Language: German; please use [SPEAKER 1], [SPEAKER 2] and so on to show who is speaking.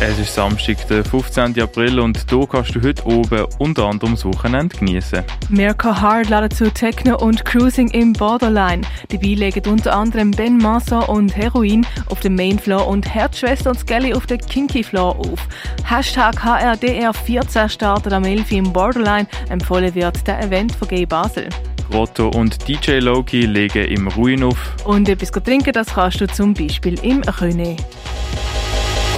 [SPEAKER 1] Es ist Samstag, der 15. April und hier kannst du heute oben unter anderem das Wochenende genießen.
[SPEAKER 2] Mirko Hard laden zu Techno und Cruising im Borderline. Dabei legen unter anderem Ben Massa und Heroin auf dem Main Floor und Herzschwester und Skelly auf der Kinky Floor auf. Hashtag HRDR14 startet am 11. im Borderline. Empfohlen wird der Event von Gay Basel.
[SPEAKER 1] Grotto und DJ Loki legen im Ruin auf.
[SPEAKER 2] Und etwas trinken, das kannst du zum Beispiel im René.